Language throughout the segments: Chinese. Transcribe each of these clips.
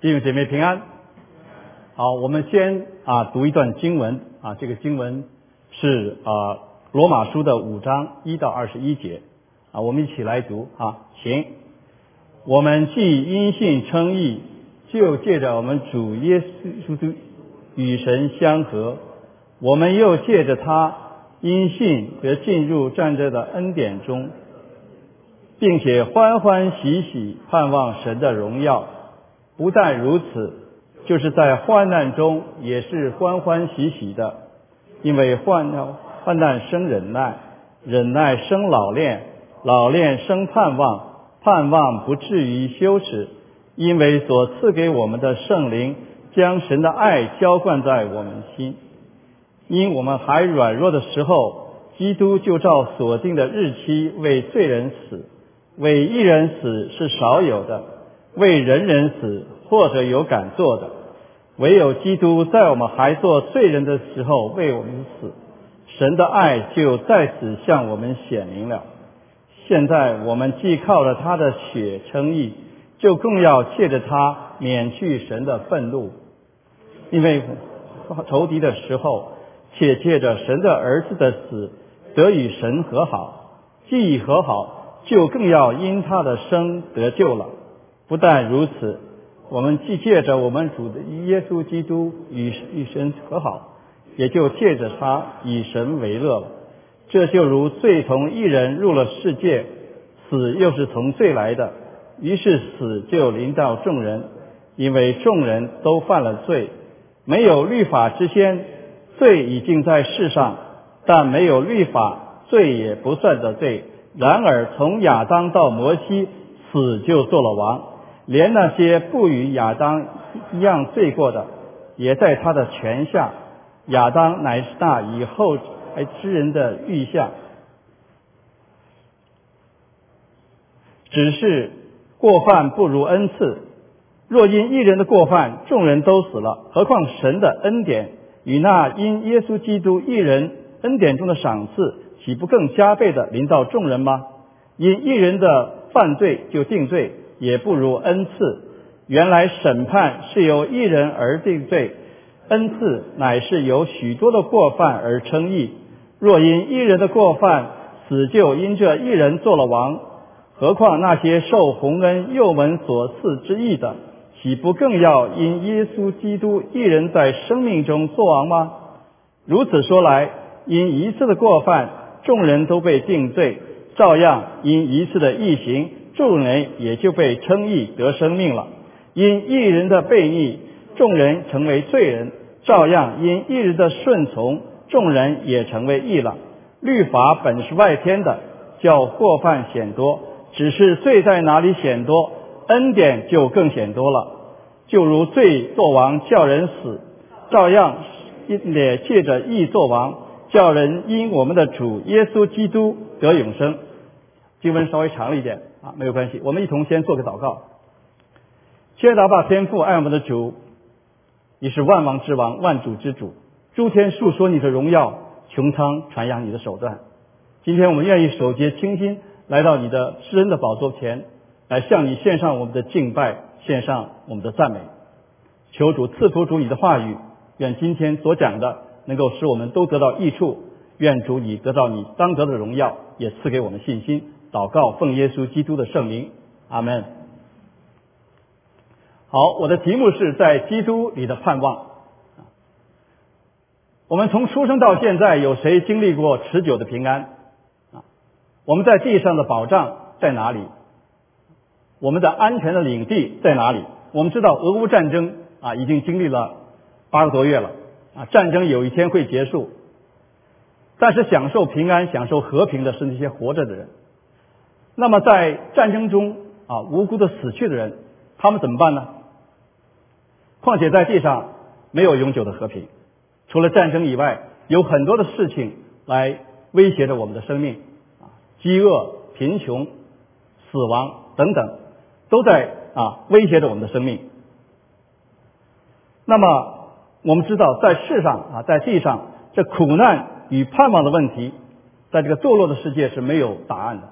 弟兄姐妹平安。好，我们先啊读一段经文啊，这个经文是啊罗马书的五章一到二十一节啊，我们一起来读啊，行。我们既因信称义，就借着我们主耶稣基督与神相合，我们又借着他因信得进入战争的恩典中，并且欢欢喜喜盼望神的荣耀。不但如此，就是在患难中也是欢欢喜喜的，因为患难患难生忍耐，忍耐生老练，老练生盼望，盼望不至于羞耻，因为所赐给我们的圣灵将神的爱浇灌在我们心。因我们还软弱的时候，基督就照所定的日期为罪人死，为一人死是少有的。为人人死，或者有敢做的，唯有基督在我们还做罪人的时候为我们死，神的爱就在此向我们显明了。现在我们既靠了他的血称义，就更要借着他免去神的愤怒，因为仇敌的时候，且借着神的儿子的死得与神和好，既已和好，就更要因他的生得救了。不但如此，我们既借着我们主的耶稣基督与与神和好，也就借着他以神为乐了。这就如罪从一人入了世界，死又是从罪来的，于是死就临到众人，因为众人都犯了罪。没有律法之先，罪已经在世上，但没有律法，罪也不算的罪。然而从亚当到摩西，死就做了王。连那些不与亚当一样罪过的，也在他的权下。亚当乃是那以后来之人的预象。只是过犯不如恩赐。若因一人的过犯，众人都死了，何况神的恩典与那因耶稣基督一人恩典中的赏赐，岂不更加倍的临到众人吗？因一人的犯罪就定罪。也不如恩赐。原来审判是由一人而定罪，恩赐乃是由许多的过犯而称义。若因一人的过犯，死就因这一人做了王，何况那些受洪恩又门所赐之义的，岂不更要因耶稣基督一人在生命中作王吗？如此说来，因一次的过犯，众人都被定罪；照样因一次的异行。众人也就被称义得生命了。因一人的悖逆，众人成为罪人；照样因一人的顺从，众人也成为义了。律法本是外天的，叫过犯显多；只是罪在哪里显多，恩典就更显多了。就如罪作王叫人死，照样也借着义作王，叫人因我们的主耶稣基督得永生。经文稍微长了一点。没有关系，我们一同先做个祷告。亲爱的爸天父，爱我们的主，你是万王之王，万主之主，诸天述说你的荣耀，穹苍传扬你的手段。今天我们愿意守节清心，来到你的施恩的宝座前，来向你献上我们的敬拜，献上我们的赞美。求主赐福主你的话语，愿今天所讲的能够使我们都得到益处。愿主你得到你当得的荣耀，也赐给我们信心。祷告，奉耶稣基督的圣名，阿门。好，我的题目是在基督里的盼望。我们从出生到现在，有谁经历过持久的平安？啊，我们在地上的保障在哪里？我们的安全的领地在哪里？我们知道俄乌战争啊，已经经历了八个多月了啊，战争有一天会结束，但是享受平安、享受和平的是那些活着的人。那么在战争中啊，无辜的死去的人，他们怎么办呢？况且在地上没有永久的和平，除了战争以外，有很多的事情来威胁着我们的生命啊，饥饿、贫穷、死亡等等，都在啊威胁着我们的生命。那么我们知道在世上啊，在地上，这苦难与盼望的问题，在这个堕落的世界是没有答案的。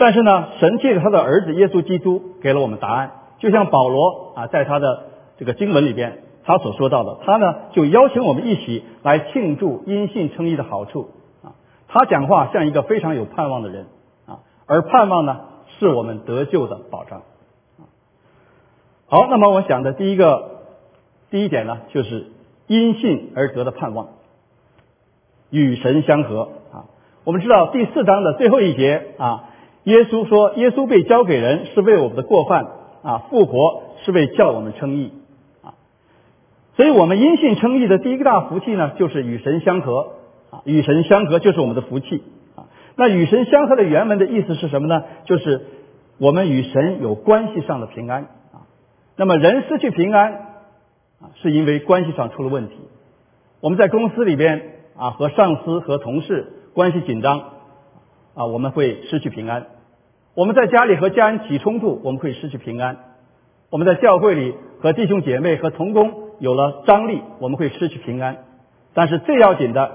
但是呢，神借着他的儿子耶稣基督给了我们答案，就像保罗啊，在他的这个经文里边他所说到的，他呢就邀请我们一起来庆祝因信称义的好处啊。他讲话像一个非常有盼望的人啊，而盼望呢是我们得救的保障。好，那么我想的第一个第一点呢，就是因信而得的盼望，与神相合啊。我们知道第四章的最后一节啊，耶稣说，耶稣被交给人是为我们的过犯啊，复活是为叫我们称义啊。所以我们因信称义的第一个大福气呢，就是与神相合啊，与神相合就是我们的福气啊。那与神相合的原文的意思是什么呢？就是我们与神有关系上的平安啊。那么人失去平安啊，是因为关系上出了问题。我们在公司里边啊，和上司和同事关系紧张啊，我们会失去平安；我们在家里和家人起冲突，我们会失去平安；我们在教会里和弟兄姐妹和同工有了张力，我们会失去平安。但是最要紧的，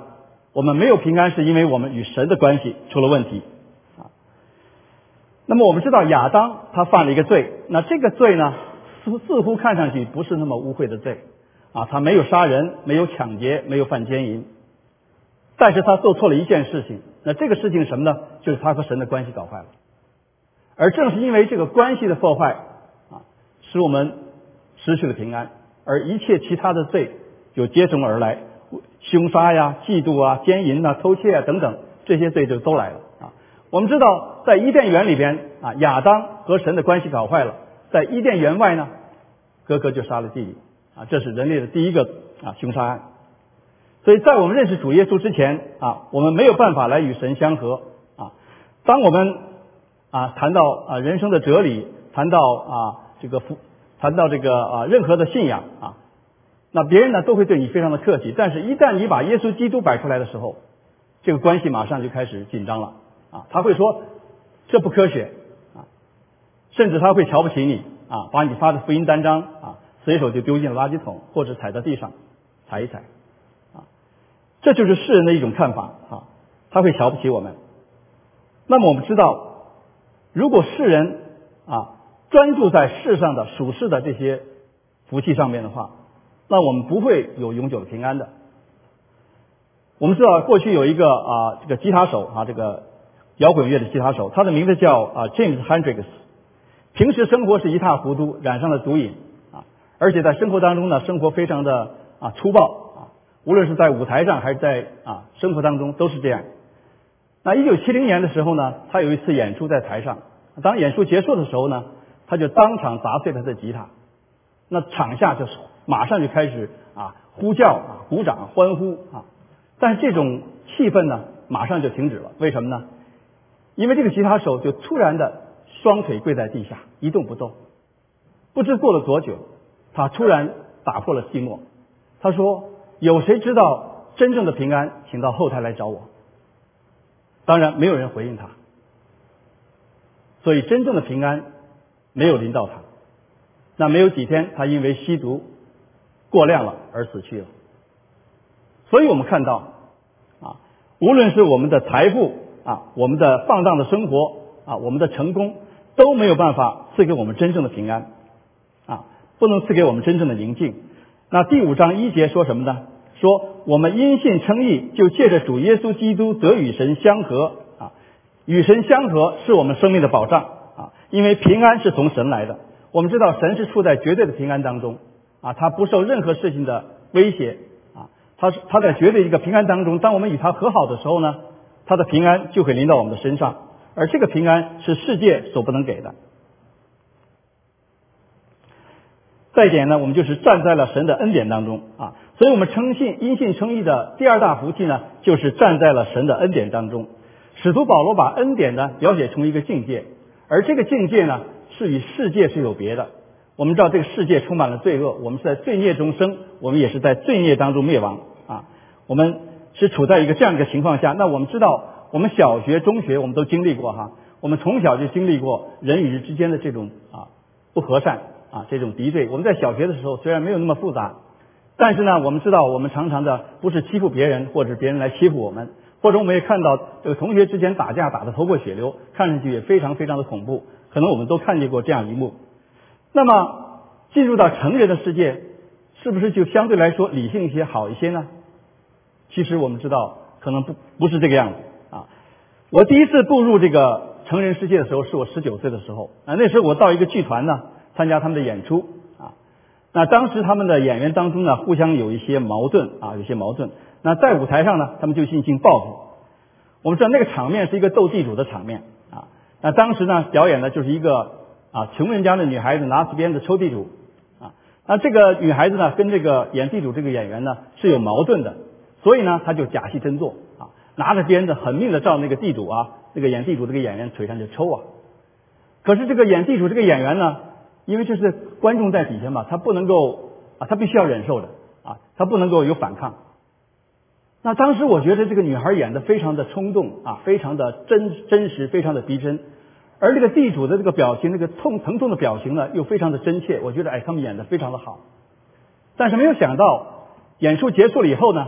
我们没有平安，是因为我们与神的关系出了问题啊。那么我们知道亚当他犯了一个罪，那这个罪呢？似似乎看上去不是那么污秽的罪啊，他没有杀人，没有抢劫，没有犯奸淫，但是他做错了一件事情。那这个事情什么呢？就是他和神的关系搞坏了。而正是因为这个关系的破坏啊，使我们失去了平安，而一切其他的罪就接踵而来，凶杀呀、嫉妒啊、奸淫啊、偷窃啊等等这些罪就都来了啊。我们知道，在伊甸园里边啊，亚当和神的关系搞坏了。在伊甸园外呢，哥哥就杀了弟弟啊，这是人类的第一个啊凶杀案。所以在我们认识主耶稣之前啊，我们没有办法来与神相合啊。当我们啊谈到啊人生的哲理，谈到啊这个福，谈到这个啊任何的信仰啊，那别人呢都会对你非常的客气。但是，一旦你把耶稣基督摆出来的时候，这个关系马上就开始紧张了啊。他会说这不科学啊。甚至他会瞧不起你啊，把你发的福音单张啊，随手就丢进了垃圾桶，或者踩在地上踩一踩，这就是世人的一种看法啊，他会瞧不起我们。那么我们知道，如果世人啊专注在世上的属世的这些福气上面的话，那我们不会有永久的平安的。我们知道过去有一个啊这个吉他手啊这个摇滚乐的吉他手，他的名字叫啊 James Hendrix。平时生活是一塌糊涂，染上了毒瘾啊！而且在生活当中呢，生活非常的啊粗暴，无论是在舞台上还是在啊生活当中都是这样。那一九七零年的时候呢，他有一次演出在台上，当演出结束的时候呢，他就当场砸碎他的吉他，那场下就是马上就开始啊呼叫啊鼓掌欢呼啊，但是这种气氛呢马上就停止了，为什么呢？因为这个吉他手就突然的。双腿跪在地下，一动不动。不知过了多久，他突然打破了寂寞。他说：“有谁知道真正的平安？请到后台来找我。”当然，没有人回应他。所以，真正的平安没有临到他。那没有几天，他因为吸毒过量了而死去了。所以我们看到啊，无论是我们的财富啊，我们的放荡的生活啊，我们的成功。都没有办法赐给我们真正的平安，啊，不能赐给我们真正的宁静。那第五章一节说什么呢？说我们因信称义，就借着主耶稣基督得与神相合，啊，与神相合是我们生命的保障，啊，因为平安是从神来的。我们知道神是处在绝对的平安当中，啊，他不受任何事情的威胁，啊，他是他在绝对一个平安当中。当我们与他和好的时候呢，他的平安就会临到我们的身上。而这个平安是世界所不能给的。再一点呢，我们就是站在了神的恩典当中啊，所以我们称信因信称义的第二大福气呢，就是站在了神的恩典当中。使徒保罗把恩典呢描写成一个境界，而这个境界呢是与世界是有别的。我们知道这个世界充满了罪恶，我们是在罪孽中生，我们也是在罪孽当中灭亡啊。我们是处在一个这样一个情况下，那我们知道。我们小学、中学我们都经历过哈，我们从小就经历过人与人之间的这种啊不和善啊这种敌对。我们在小学的时候虽然没有那么复杂，但是呢，我们知道我们常常的不是欺负别人，或者别人来欺负我们，或者我们也看到这个同学之间打架打得头破血流，看上去也非常非常的恐怖。可能我们都看见过这样一幕。那么进入到成人的世界，是不是就相对来说理性一些、好一些呢？其实我们知道，可能不不是这个样子啊。我第一次步入这个成人世界的时候，是我十九岁的时候啊。那时候我到一个剧团呢，参加他们的演出啊。那当时他们的演员当中呢，互相有一些矛盾啊，有些矛盾。那在舞台上呢，他们就进行报复。我们知道那个场面是一个斗地主的场面啊。那当时呢，表演的就是一个啊穷人家的女孩子拿起鞭子抽地主啊。那这个女孩子呢，跟这个演地主这个演员呢是有矛盾的。所以呢，他就假戏真做啊，拿着鞭子狠命的照那个地主啊，那个演地主这个演员腿上就抽啊。可是这个演地主这个演员呢，因为这是观众在底下嘛，他不能够啊，他必须要忍受的啊，他不能够有反抗。那当时我觉得这个女孩演的非常的冲动啊，非常的真真实，非常的逼真。而这个地主的这个表情，那个痛疼痛的表情呢，又非常的真切。我觉得哎，他们演的非常的好。但是没有想到演出结束了以后呢。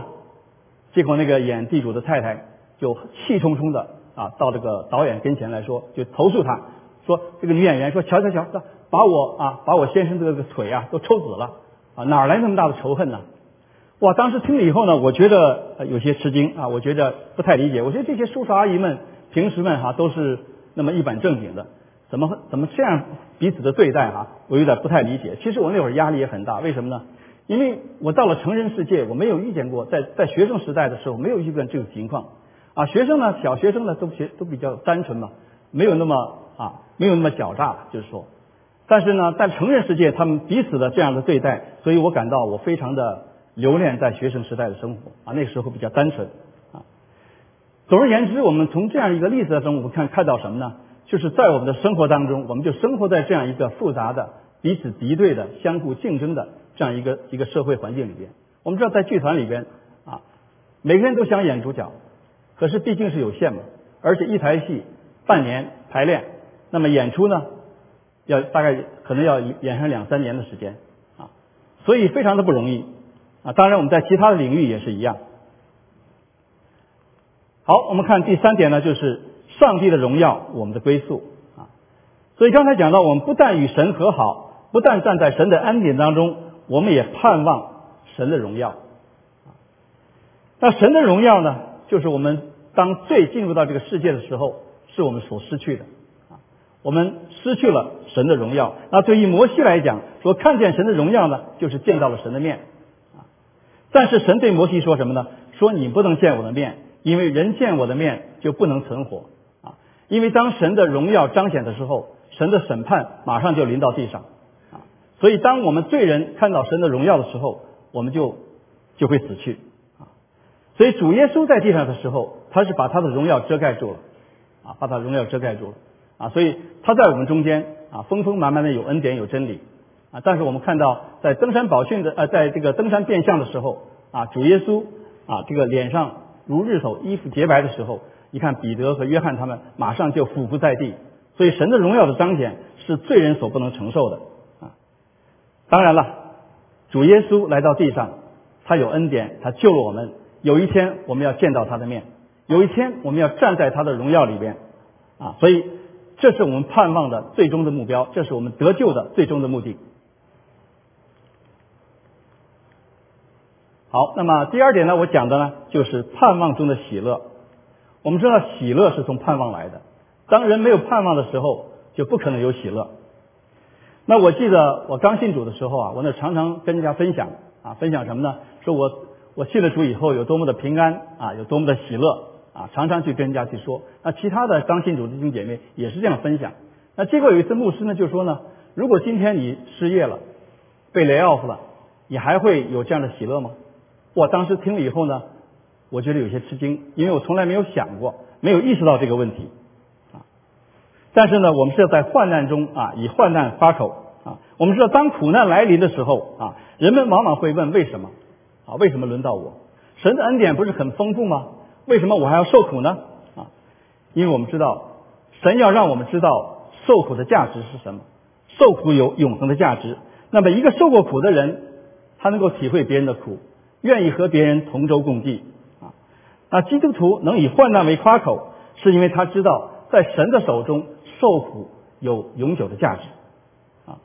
结果那个演地主的太太就气冲冲的啊，到这个导演跟前来说，就投诉他，说这个女演员说，瞧瞧瞧，把我啊，把我先生这个腿啊都抽紫了啊，哪来那么大的仇恨呢？哇！当时听了以后呢，我觉得有些吃惊啊，我觉得不太理解。我觉得这些叔叔阿姨们平时们哈都是那么一本正经的，怎么怎么这样彼此的对待哈？我有点不太理解。其实我那会儿压力也很大，为什么呢？因为我到了成人世界，我没有遇见过，在在学生时代的时候没有遇见这种情况啊。学生呢，小学生呢都学都比较单纯嘛，没有那么啊，没有那么狡诈，就是说。但是呢，在成人世界，他们彼此的这样的对待，所以我感到我非常的留恋在学生时代的生活啊。那个时候比较单纯啊。总而言之，我们从这样一个例子当中，我们看看到什么呢？就是在我们的生活当中，我们就生活在这样一个复杂的、彼此敌对的、相互竞争的。这样一个一个社会环境里边，我们知道在剧团里边啊，每个人都想演主角，可是毕竟是有限嘛，而且一台戏半年排练，那么演出呢，要大概可能要演上两三年的时间啊，所以非常的不容易啊。当然我们在其他的领域也是一样。好，我们看第三点呢，就是上帝的荣耀，我们的归宿啊。所以刚才讲到，我们不但与神和好，不但站在神的恩典当中。我们也盼望神的荣耀，那神的荣耀呢？就是我们当最进入到这个世界的时候，是我们所失去的啊。我们失去了神的荣耀。那对于摩西来讲，说看见神的荣耀呢，就是见到了神的面啊。但是神对摩西说什么呢？说你不能见我的面，因为人见我的面就不能存活啊。因为当神的荣耀彰显的时候，神的审判马上就临到地上啊。所以，当我们罪人看到神的荣耀的时候，我们就就会死去啊。所以，主耶稣在地上的时候，他是把他的荣耀遮盖住了啊，把他荣耀遮盖住了啊。所以，他在我们中间啊，丰丰满满的有恩典有真理啊。但是，我们看到在登山宝训的呃，在这个登山变相的时候啊，主耶稣啊，这个脸上如日头，衣服洁白的时候，你看彼得和约翰他们马上就俯伏在地。所以，神的荣耀的彰显是罪人所不能承受的。啊当然了，主耶稣来到地上，他有恩典，他救了我们。有一天我们要见到他的面，有一天我们要站在他的荣耀里边啊！所以这是我们盼望的最终的目标，这是我们得救的最终的目的。好，那么第二点呢，我讲的呢就是盼望中的喜乐。我们知道喜乐是从盼望来的，当人没有盼望的时候，就不可能有喜乐。那我记得我刚信主的时候啊，我那常常跟人家分享啊，分享什么呢？说我我信了主以后有多么的平安啊，有多么的喜乐啊，常常去跟人家去说。那其他的刚信主的弟兄姐妹也是这样分享。那结果有一次牧师呢就说呢，如果今天你失业了，被 lay off 了，你还会有这样的喜乐吗？我当时听了以后呢，我觉得有些吃惊，因为我从来没有想过，没有意识到这个问题。啊但是呢，我们是要在患难中啊，以患难发口啊。我们知道，当苦难来临的时候啊，人们往往会问：为什么啊？为什么轮到我？神的恩典不是很丰富吗？为什么我还要受苦呢？啊，因为我们知道，神要让我们知道受苦的价值是什么，受苦有永恒的价值。那么，一个受过苦的人，他能够体会别人的苦，愿意和别人同舟共济啊。那基督徒能以患难为夸口，是因为他知道在神的手中受苦有永久的价值啊。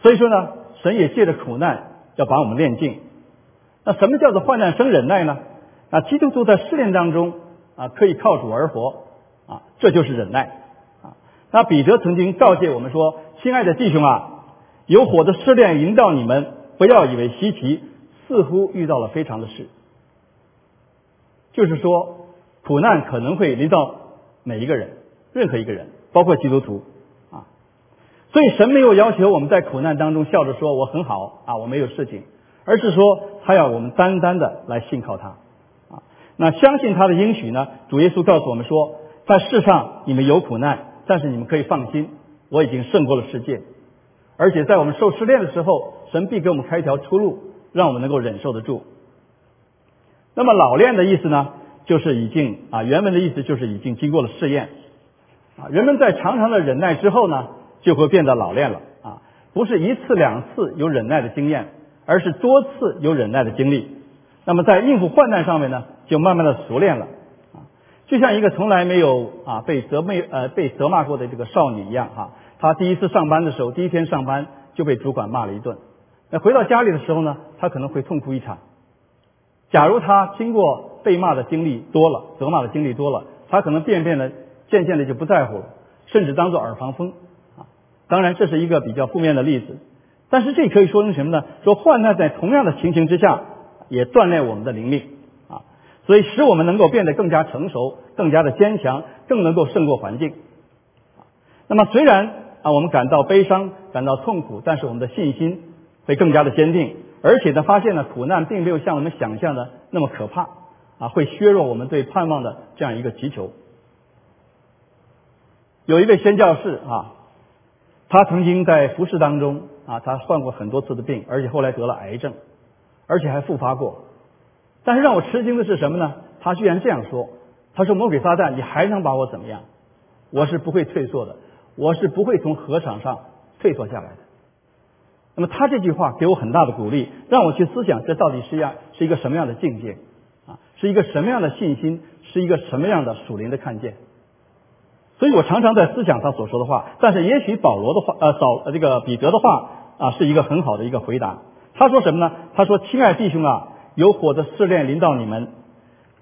所以说呢，神也借着苦难要把我们炼净。那什么叫做患难生忍耐呢？啊，基督徒在试炼当中啊，可以靠主而活啊，这就是忍耐啊。那彼得曾经告诫我们说：“亲爱的弟兄啊。”有火的试炼引导你们，不要以为稀奇，似乎遇到了非常的事。就是说，苦难可能会临到每一个人，任何一个人，包括基督徒啊。所以神没有要求我们在苦难当中笑着说我很好啊，我没有事情，而是说他要我们单单的来信靠他。那相信他的应许呢？主耶稣告诉我们说，在世上你们有苦难，但是你们可以放心，我已经胜过了世界。而且在我们受试炼的时候，神必给我们开一条出路，让我们能够忍受得住。那么老练的意思呢，就是已经啊，原文的意思就是已经经过了试验啊。人们在长长的忍耐之后呢，就会变得老练了啊，不是一次两次有忍耐的经验，而是多次有忍耐的经历。那么在应付患难上面呢，就慢慢的熟练了啊，就像一个从来没有啊被责备呃被责骂过的这个少女一样哈。她第一次上班的时候，第一天上班就被主管骂了一顿。那回到家里的时候呢，他可能会痛哭一场。假如他经过被骂的经历多了，责骂的经历多了，他可能渐渐的、渐渐的就不在乎了，甚至当做耳旁风啊。当然，这是一个比较负面的例子。但是这可以说成什么呢？说患难在同样的情形之下，也锻炼我们的灵命啊，所以使我们能够变得更加成熟、更加的坚强，更能够胜过环境。那么虽然啊，我们感到悲伤，感到痛苦，但是我们的信心会更加的坚定，而且呢，发现呢，苦难并没有像我们想象的那么可怕啊，会削弱我们对盼望的这样一个祈求。有一位宣教士啊，他曾经在服侍当中啊，他患过很多次的病，而且后来得了癌症，而且还复发过。但是让我吃惊的是什么呢？他居然这样说：“他说魔鬼撒旦，你还能把我怎么样？我是不会退缩的。”我是不会从河场上退缩下来的。那么他这句话给我很大的鼓励，让我去思想这到底是样是一个什么样的境界啊？是一个什么样的信心？是一个什么样的属灵的看见？所以我常常在思想他所说的话。但是也许保罗的话，呃，扫这个彼得的话啊，是一个很好的一个回答。他说什么呢？他说：“亲爱弟兄啊，有火的试炼临到你们，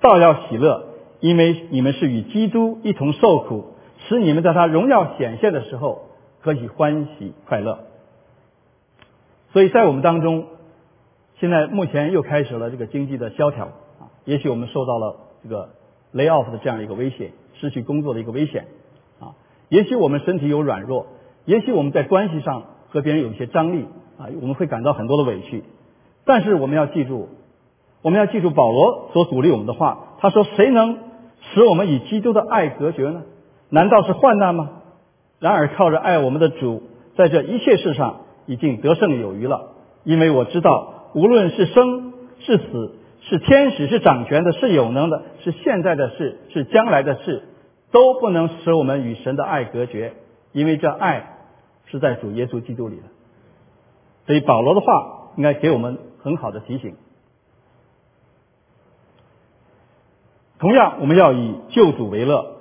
倒要喜乐，因为你们是与基督一同受苦。”使你们在他荣耀显现的时候可以欢喜快乐。所以在我们当中，现在目前又开始了这个经济的萧条啊，也许我们受到了这个 lay off 的这样一个危险，失去工作的一个危险啊，也许我们身体有软弱，也许我们在关系上和别人有一些张力啊，我们会感到很多的委屈。但是我们要记住，我们要记住保罗所鼓励我们的话，他说：“谁能使我们与基督的爱隔绝呢？”难道是患难吗？然而靠着爱我们的主，在这一切事上已经得胜有余了。因为我知道，无论是生是死，是天使是掌权的，是有能的，是现在的事，是将来的事，都不能使我们与神的爱隔绝。因为这爱是在主耶稣基督里的。所以保罗的话应该给我们很好的提醒。同样，我们要以救主为乐。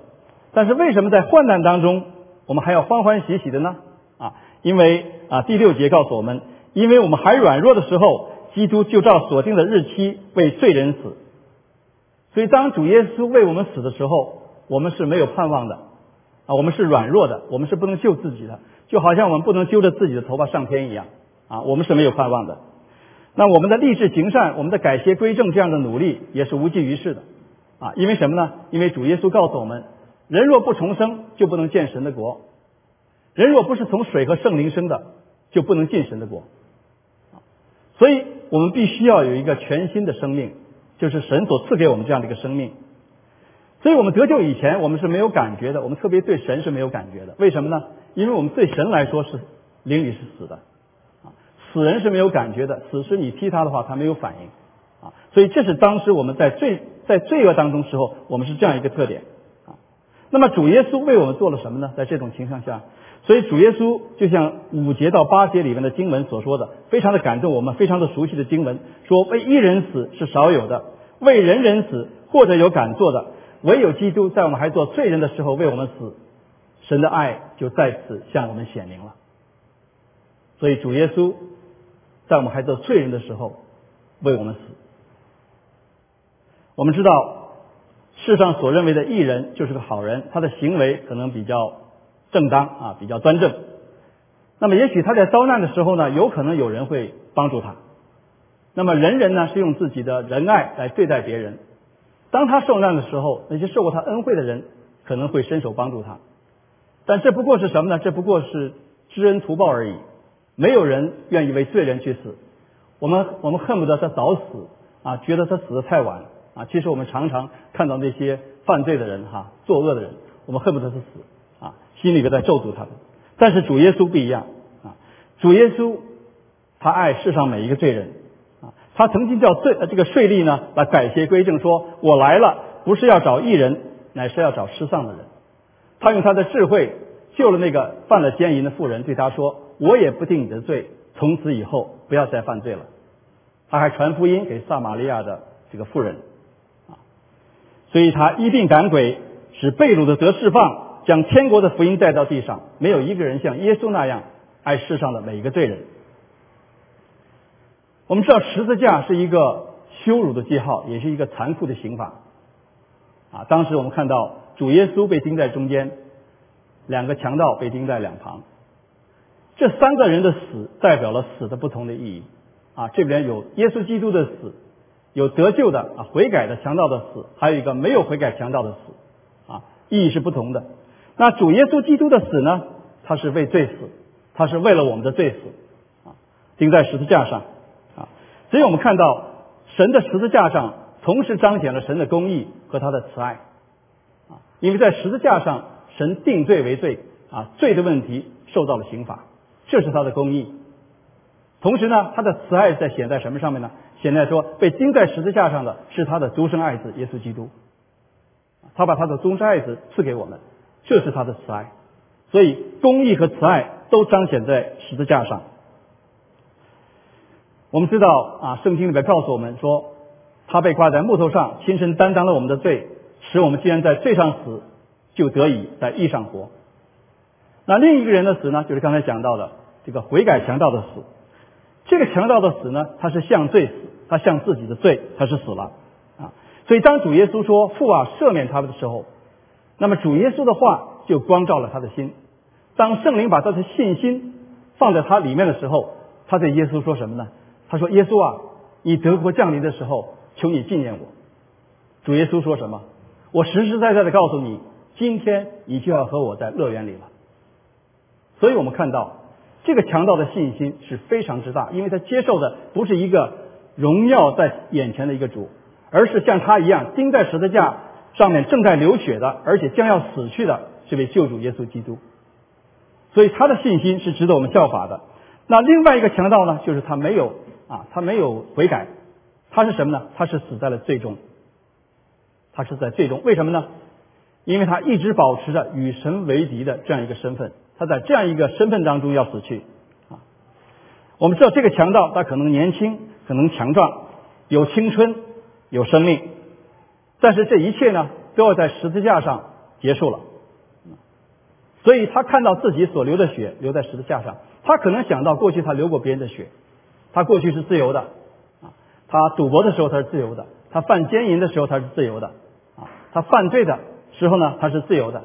但是为什么在患难当中，我们还要欢欢喜喜的呢？啊，因为啊第六节告诉我们，因为我们还软弱的时候，基督就照所定的日期为罪人死。所以当主耶稣为我们死的时候，我们是没有盼望的啊，我们是软弱的，我们是不能救自己的，就好像我们不能揪着自己的头发上天一样啊，我们是没有盼望的。那我们的立志行善，我们的改邪归正这样的努力也是无济于事的啊，因为什么呢？因为主耶稣告诉我们。人若不重生，就不能见神的国；人若不是从水和圣灵生的，就不能进神的国。所以，我们必须要有一个全新的生命，就是神所赐给我们这样的一个生命。所以我们得救以前，我们是没有感觉的，我们特别对神是没有感觉的。为什么呢？因为我们对神来说是灵里是死的，啊，死人是没有感觉的。死时你踢他的话，他没有反应，啊，所以这是当时我们在最在罪恶当中时候，我们是这样一个特点啊。那么主耶稣为我们做了什么呢？在这种情况下，所以主耶稣就像五节到八节里面的经文所说的，非常的感动我们，非常的熟悉的经文，说为一人死是少有的，为人人死或者有敢做的，唯有基督在我们还做罪人的时候为我们死，神的爱就在此向我们显明了。所以主耶稣在我们还做罪人的时候为我们死。我们知道世上所认为的义人就是个好人，他的行为可能比较。正当啊，比较端正。那么，也许他在遭难的时候呢，有可能有人会帮助他。那么，人人呢是用自己的仁爱来对待别人。当他受难的时候，那些受过他恩惠的人可能会伸手帮助他。但这不过是什么呢？这不过是知恩图报而已。没有人愿意为罪人去死。我们我们恨不得他早死啊，觉得他死的太晚啊。其实我们常常看到那些犯罪的人哈，作恶的人，我们恨不得他死。啊心里边在咒诅他们，但是主耶稣不一样啊！主耶稣他爱世上每一个罪人啊！他曾经叫罪这个税吏呢来改邪归正，说我来了不是要找义人，乃是要找失丧的人。他用他的智慧救了那个犯了奸淫的妇人，对他说：“我也不定你的罪，从此以后不要再犯罪了。”他还传福音给撒玛利亚的这个妇人，所以他一并赶鬼，使被掳的得释放。将天国的福音带到地上，没有一个人像耶稣那样爱世上的每一个罪人。我们知道十字架是一个羞辱的记号，也是一个残酷的刑罚。啊，当时我们看到主耶稣被钉在中间，两个强盗被钉在两旁。这三个人的死代表了死的不同的意义。啊，这边有耶稣基督的死，有得救的啊悔改的强盗的死，还有一个没有悔改强盗的死。啊，意义是不同的。那主耶稣基督的死呢？他是为罪死，他是为了我们的罪死，啊，钉在十字架上，啊，所以我们看到神的十字架上同时彰显了神的公义和他的慈爱，啊，因为在十字架上神定罪为罪，啊，罪的问题受到了刑罚，这是他的公义。同时呢，他的慈爱在显在什么上面呢？显在说被钉在十字架上的是他的独生爱子耶稣基督，他把他的独生爱子赐给我们。这是他的慈爱，所以公义和慈爱都彰显在十字架上。我们知道啊，圣经里面告诉我们说，他被挂在木头上，亲身担当了我们的罪，使我们既然在罪上死，就得以在义上活。那另一个人的死呢，就是刚才讲到的这个悔改强盗的死。这个强盗的死呢，他是向罪死，他向自己的罪，他是死了啊。所以当主耶稣说父啊赦免他们的时候。那么主耶稣的话就光照了他的心。当圣灵把他的信心放在他里面的时候，他对耶稣说什么呢？他说：“耶稣啊，你德国降临的时候，求你纪念我。”主耶稣说什么？我实实在在的告诉你，今天你就要和我在乐园里了。所以我们看到这个强盗的信心是非常之大，因为他接受的不是一个荣耀在眼前的一个主，而是像他一样钉在十字架。上面正在流血的，而且将要死去的这位救主耶稣基督，所以他的信心是值得我们效法的。那另外一个强盗呢，就是他没有啊，他没有悔改，他是什么呢？他是死在了最终，他是在最终，为什么呢？因为他一直保持着与神为敌的这样一个身份，他在这样一个身份当中要死去啊。我们知道这个强盗他可能年轻，可能强壮，有青春，有生命。但是这一切呢，都要在十字架上结束了。所以他看到自己所流的血流在十字架上，他可能想到过去他流过别人的血，他过去是自由的啊，他赌博的时候他是自由的，他犯奸淫的时候他是自由的啊，他犯罪的时候呢他是自由的。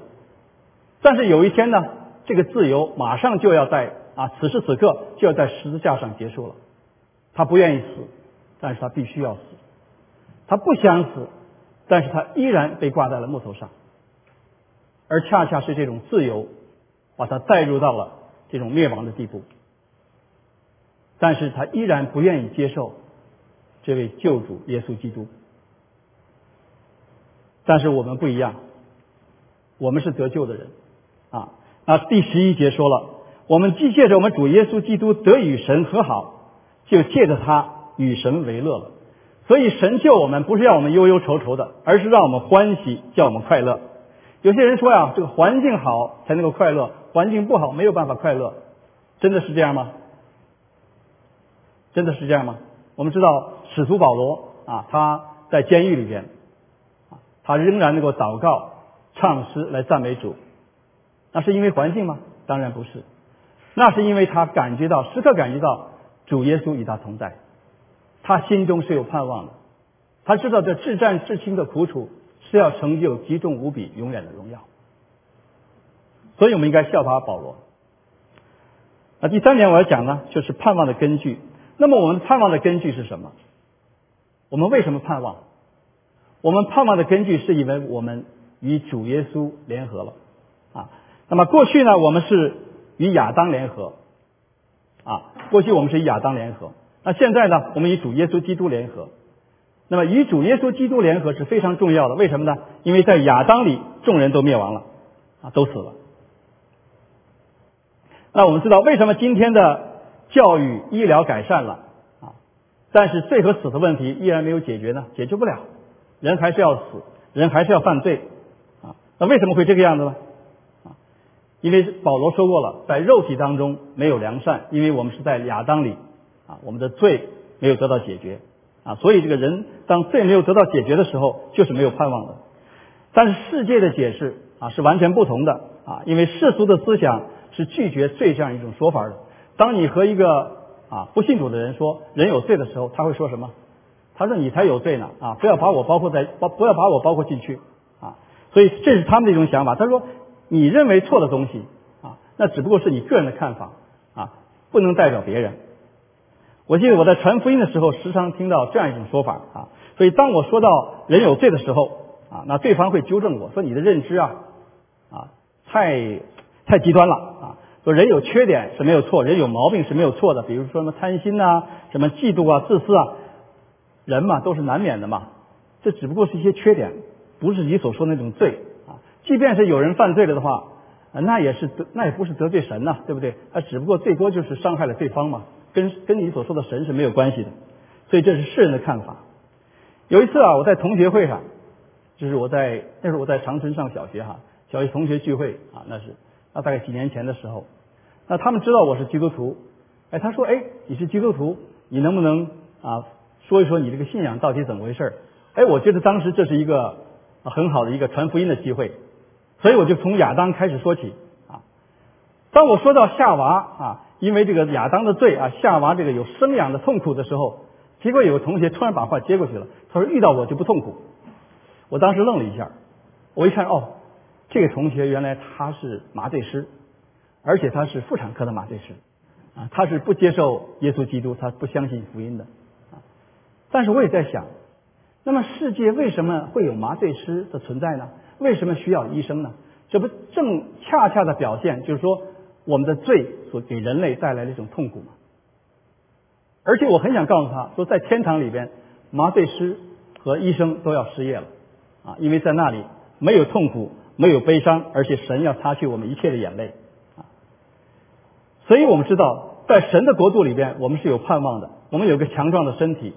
但是有一天呢，这个自由马上就要在啊此时此刻就要在十字架上结束了。他不愿意死，但是他必须要死，他不想死。但是他依然被挂在了木头上，而恰恰是这种自由，把他带入到了这种灭亡的地步。但是他依然不愿意接受这位救主耶稣基督。但是我们不一样，我们是得救的人啊。那第十一节说了，我们既借着我们主耶稣基督得与神和好，就借着他与神为乐了。所以神救我们不是让我们忧忧愁愁的，而是让我们欢喜，叫我们快乐。有些人说呀，这个环境好才能够快乐，环境不好，没有办法快乐，真的是这样吗？真的是这样吗？我们知道使徒保罗啊，他在监狱里边，他仍然能够祷告、唱诗来赞美主，那是因为环境吗？当然不是，那是因为他感觉到时刻感觉到主耶稣与他同在，他心中是有盼望的，他知道这至战至轻的苦楚是要成就极重无比、永远的荣耀，所以我们应该效法保罗。那第三点我要讲呢，就是盼望的根据。那么我们盼望的根据是什么？我们为什么盼望？我们盼望的根据是因为我们与主耶稣联合了啊。那么过去呢，我们是与亚当联合啊。过去我们是与亚当联合。那现在呢，我们与主耶稣基督联合。那么与主耶稣基督联合是非常重要的。为什么呢？因为在亚当里，众人都灭亡了啊，都死了。那我们知道为什么今天的？教育、医疗改善了啊，但是罪和死的问题依然没有解决呢，解决不了，人还是要死，人还是要犯罪啊。那为什么会这个样子呢？因为保罗说过了，在肉体当中没有良善，因为我们是在亚当里啊，我们的罪没有得到解决啊，所以这个人当罪没有得到解决的时候，就是没有盼望的。但是世界的解释啊是完全不同的啊，因为世俗的思想是拒绝罪这样一种说法的。当你和一个啊不信主的人说人有罪的时候，他会说什么？他说你才有罪呢啊！不要把我包括在包，不要把我包括进去啊！所以这是他们的一种想法。他说你认为错的东西啊，那只不过是你个人的看法啊，不能代表别人。我记得我在传福音的时候，时常听到这样一种说法啊。所以当我说到人有罪的时候啊，那对方会纠正我说你的认知啊啊太太极端了啊。说人有缺点是没有错，人有毛病是没有错的。比如说什么贪心呐，什么嫉妒啊、自私啊，人嘛都是难免的嘛。这只不过是一些缺点，不是你所说的那种罪。即便是有人犯罪了的话，那也是，那也不是得罪神呐，对不对？他只不过最多就是伤害了对方嘛，跟跟你所说的神是没有关系的。所以这是世人的看法。有一次啊，我在同学会上，就是我在那时候我在长春上小学哈，小学同学聚会啊，那是。那大概几年前的时候，那他们知道我是基督徒，哎，他说，哎，你是基督徒，你能不能啊说一说你这个信仰到底怎么回事？哎，我觉得当时这是一个很好的一个传福音的机会，所以我就从亚当开始说起啊。当我说到夏娃啊，因为这个亚当的罪啊，夏娃这个有生养的痛苦的时候，结果有个同学突然把话接过去了，他说遇到我就不痛苦。我当时愣了一下，我一看哦。这个同学原来他是麻醉师，而且他是妇产科的麻醉师，啊，他是不接受耶稣基督，他不相信福音的，啊，但是我也在想，那么世界为什么会有麻醉师的存在呢？为什么需要医生呢？这不正恰恰的表现，就是说我们的罪所给人类带来的一种痛苦吗？而且我很想告诉他说，在天堂里边，麻醉师和医生都要失业了，啊，因为在那里没有痛苦。没有悲伤，而且神要擦去我们一切的眼泪啊！所以我们知道，在神的国度里边，我们是有盼望的。我们有个强壮的身体，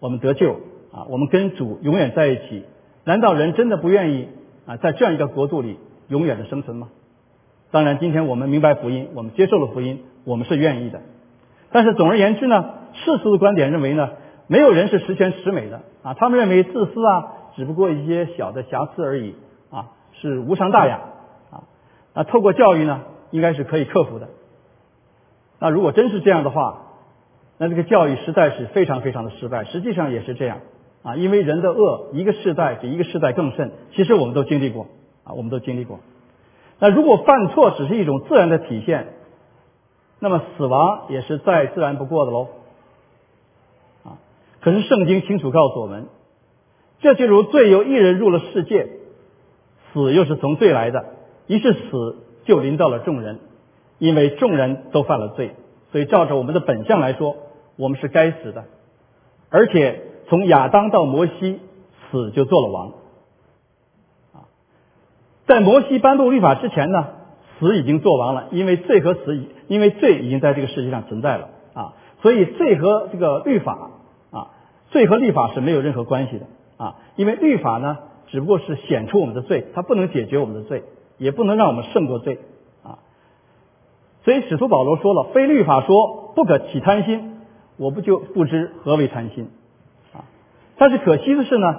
我们得救啊！我们跟主永远在一起。难道人真的不愿意啊，在这样一个国度里永远的生存吗？当然，今天我们明白福音，我们接受了福音，我们是愿意的。但是总而言之呢，世俗的观点认为呢，没有人是十全十美的啊！他们认为自私啊，只不过一些小的瑕疵而已啊。是无伤大雅啊！那透过教育呢，应该是可以克服的。那如果真是这样的话，那这个教育实在是非常非常的失败。实际上也是这样啊，因为人的恶一个世代比一个世代更甚。其实我们都经历过啊，我们都经历过。那如果犯错只是一种自然的体现，那么死亡也是再自然不过的喽啊！可是圣经清楚告诉我们，这就如罪由一人入了世界。死又是从罪来的，于是死就临到了众人，因为众人都犯了罪，所以照着我们的本相来说，我们是该死的。而且从亚当到摩西，死就做了王。啊，在摩西颁布律法之前呢，死已经做王了，因为罪和死，因为罪已经在这个世界上存在了啊，所以罪和这个律法啊，罪和律法是没有任何关系的啊，因为律法呢。只不过是显出我们的罪，它不能解决我们的罪，也不能让我们胜过罪啊。所以使徒保罗说了：“非律法说不可起贪心，我不就不知何为贪心。”但是可惜的是呢，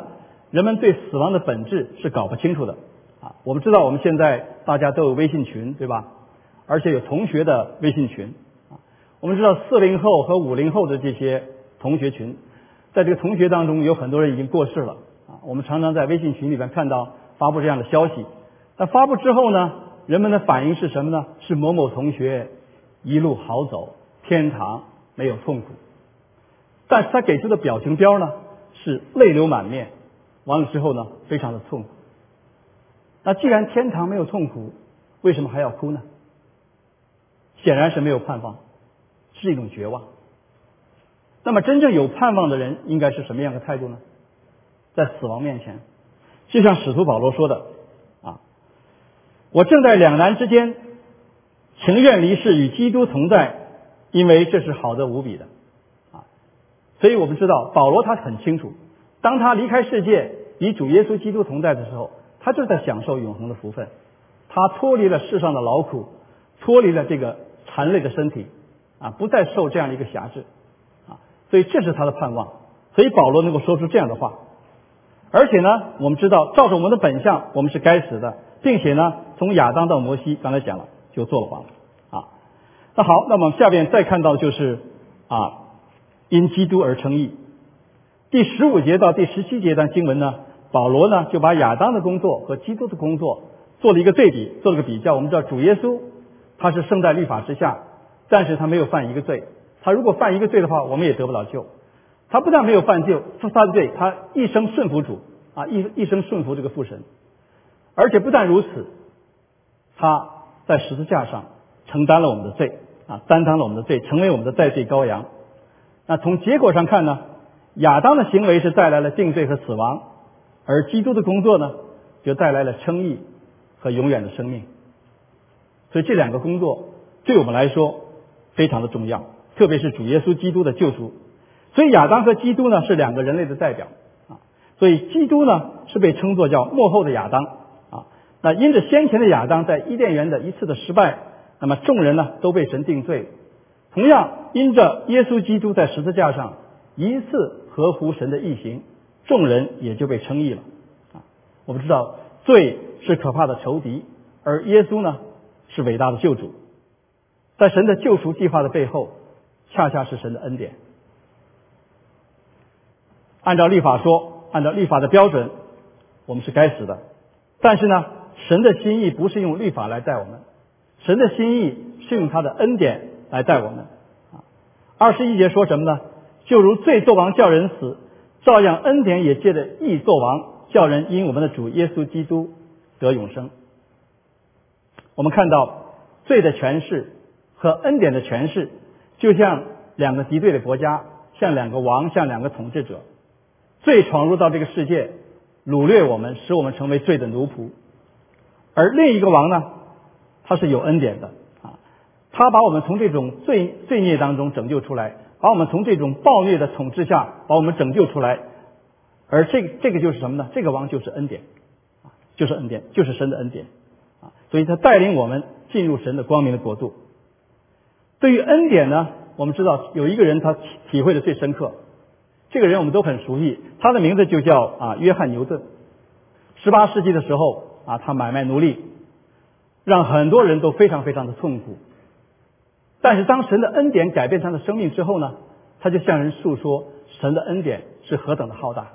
人们对死亡的本质是搞不清楚的。啊，我们知道我们现在大家都有微信群，对吧？而且有同学的微信群。啊，我们知道四零后和五零后的这些同学群，在这个同学当中有很多人已经过世了。啊，我们常常在微信群里边看到发布这样的消息。那发布之后呢？人们的反应是什么呢？是某某同学一路好走，天堂没有痛苦。但是他给出的表情标呢，是泪流满面。完了之后呢，非常的痛苦。那既然天堂没有痛苦，为什么还要哭呢？显然是没有盼望，是一种绝望。那么真正有盼望的人应该是什么样的态度呢？在死亡面前，就像使徒保罗说的。啊我正在两难之间，情愿离世与基督同在，因为这是好的无比的。所以我们知道保罗他很清楚，当他离开世界与主耶稣基督同在的时候，他就在享受永恒的福分。他脱离了世上的劳苦，脱离了这个残累的身体啊，不再受这样的一个辖制啊。所以这是他的盼望。所以保罗能够说出这样的话，而且呢，我们知道照着我们的本相，我们是该死的。并且呢，从亚当到摩西，刚才讲了，就做了王啊。那好，那么下面再看到就是啊，因基督而称义。第十五节到第十七节段经文呢，保罗呢就把亚当的工作和基督的工作做了一个对比，做了个比较。我们知道主耶稣他是生在律法之下，但是他没有犯一个罪。他如果犯一个罪的话，我们也得不了救。他不但没有犯罪，犯罪，他一生顺服主啊，一一生顺服这个父神。而且不但如此，他在十字架上承担了我们的罪啊，担当了我们的罪，成为我们的代罪羔羊。那从结果上看呢，亚当的行为是带来了定罪和死亡，而基督的工作呢，就带来了称义和永远的生命。所以这两个工作对我们来说非常的重要，特别是主耶稣基督的救赎。所以亚当和基督呢是两个人类的代表啊，所以基督呢是被称作叫幕后的亚当啊。那因着先前的亚当在伊甸园的一次的失败，那么众人呢都被神定罪。同样，因着耶稣基督在十字架上一次合乎神的意行，众人也就被称义了。啊，我们知道罪是可怕的仇敌，而耶稣呢是伟大的救主。在神的救赎计划的背后，恰恰是神的恩典。按照律法说，按照律法的标准，我们是该死的。但是呢？神的心意不是用律法来带我们，神的心意是用他的恩典来带我们。啊，二十一节说什么呢？就如罪作王叫人死，照样恩典也借着义作王，叫人因我们的主耶稣基督得永生。我们看到罪的诠释和恩典的诠释，就像两个敌对的国家，像两个王，像两个统治者。罪闯入到这个世界，掳掠我们，使我们成为罪的奴仆。而另一个王呢，他是有恩典的，他把我们从这种罪罪孽当中拯救出来，把我们从这种暴虐的统治下把我们拯救出来，而这这个就是什么呢？这个王就是恩典，就是恩典，就是神的恩典啊，所以他带领我们进入神的光明的国度。对于恩典呢，我们知道有一个人他体体会的最深刻，这个人我们都很熟悉，他的名字就叫啊约翰牛顿。十八世纪的时候。啊，他买卖奴隶，让很多人都非常非常的痛苦。但是当神的恩典改变他的生命之后呢，他就向人诉说神的恩典是何等的浩大。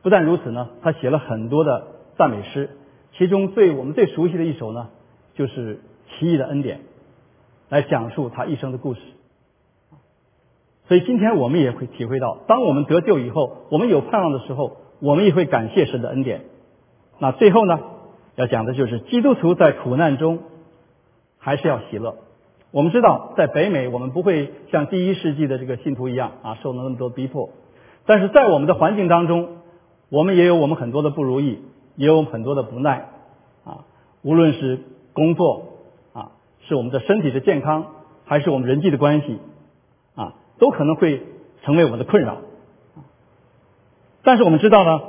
不但如此呢，他写了很多的赞美诗，其中最我们最熟悉的一首呢，就是《奇异的恩典》，来讲述他一生的故事。所以今天我们也会体会到，当我们得救以后，我们有盼望的时候，我们也会感谢神的恩典。那最后呢，要讲的就是基督徒在苦难中还是要喜乐。我们知道，在北美，我们不会像第一世纪的这个信徒一样啊，受了那么多逼迫。但是在我们的环境当中，我们也有我们很多的不如意，也有很多的不耐啊。无论是工作啊，是我们的身体的健康，还是我们人际的关系啊，都可能会成为我们的困扰。但是我们知道呢。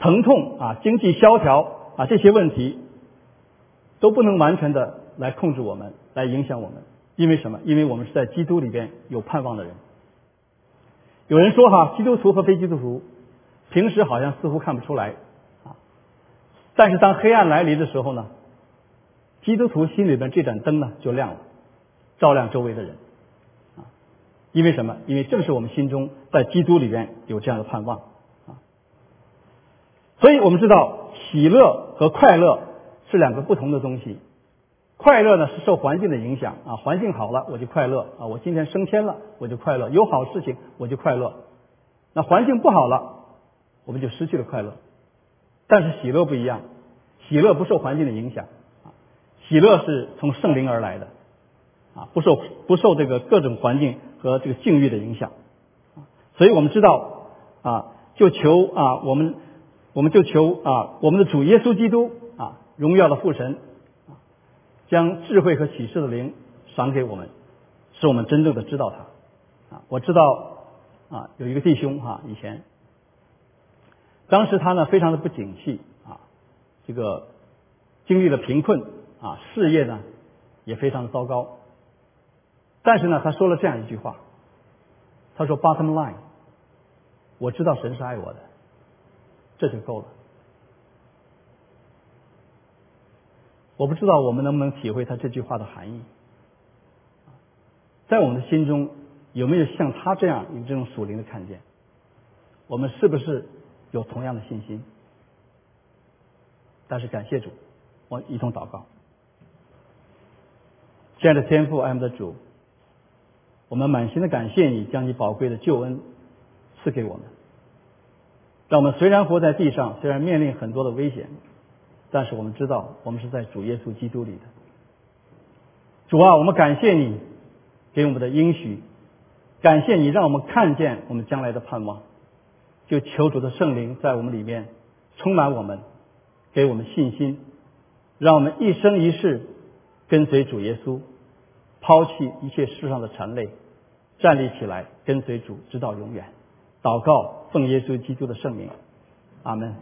疼痛啊，经济萧条啊，这些问题都不能完全的来控制我们，来影响我们。因为什么？因为我们是在基督里边有盼望的人。有人说哈，基督徒和非基督徒平时好像似乎看不出来啊，但是当黑暗来临的时候呢，基督徒心里边这盏灯呢就亮了，照亮周围的人啊。因为什么？因为正是我们心中在基督里边有这样的盼望啊。所以我们知道，喜乐和快乐是两个不同的东西。快乐呢是受环境的影响啊，环境好了我就快乐啊，我今天升迁了我就快乐，有好事情我就快乐。那环境不好了，我们就失去了快乐。但是喜乐不一样，喜乐不受环境的影响，喜乐是从圣灵而来的啊，不受不受这个各种环境和这个境遇的影响。所以我们知道啊，就求啊，我们我们就求啊，我们的主耶稣基督啊，荣耀的父神。将智慧和启示的灵赏给我们，使我们真正的知道他。啊，我知道啊，有一个弟兄哈，以前当时他呢非常的不景气啊，这个经历了贫困啊，事业呢也非常的糟糕。但是呢，他说了这样一句话，他说：“Bottom line，我知道神是爱我的，这就够了。”我不知道我们能不能体会他这句话的含义，在我们的心中有没有像他这样有这种属灵的看见？我们是不是有同样的信心？但是感谢主，我一同祷告。亲爱的天父，爱我们的主，我们满心的感谢你，将你宝贵的救恩赐给我们，让我们虽然活在地上，虽然面临很多的危险。但是我们知道，我们是在主耶稣基督里的。主啊，我们感谢你给我们的应许，感谢你让我们看见我们将来的盼望。就求主的圣灵在我们里面充满我们，给我们信心，让我们一生一世跟随主耶稣，抛弃一切世上的尘累，站立起来跟随主直到永远。祷告，奉耶稣基督的圣名，阿门。